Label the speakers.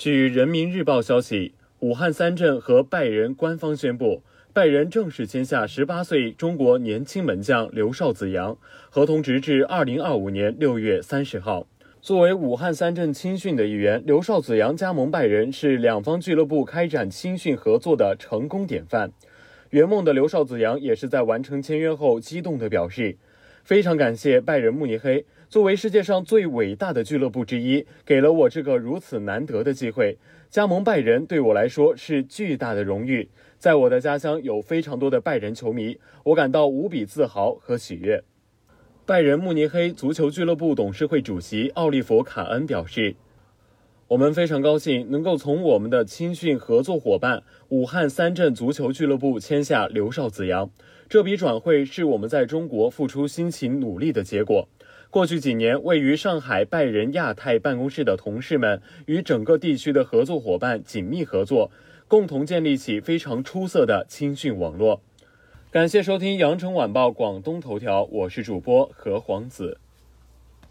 Speaker 1: 据人民日报消息，武汉三镇和拜仁官方宣布，拜仁正式签下十八岁中国年轻门将刘少子阳，合同直至二零二五年六月三十号。作为武汉三镇青训的一员，刘少子阳加盟拜仁是两方俱乐部开展青训合作的成功典范。圆梦的刘少子阳也是在完成签约后激动地表示：“非常感谢拜仁慕尼黑，作为世界上最伟大的俱乐部之一，给了我这个如此难得的机会。加盟拜仁对我来说是巨大的荣誉。在我的家乡有非常多的拜仁球迷，我感到无比自豪和喜悦。”拜仁慕尼黑足球俱乐部董事会主席奥利弗·卡恩表示：“我们非常高兴能够从我们的青训合作伙伴武汉三镇足球俱乐部签下刘少子阳。这笔转会是我们在中国付出辛勤努力的结果。过去几年，位于上海拜仁亚太办公室的同事们与整个地区的合作伙伴紧密合作，共同建立起非常出色的青训网络。”感谢收听羊城晚报广东头条，我是主播何皇子。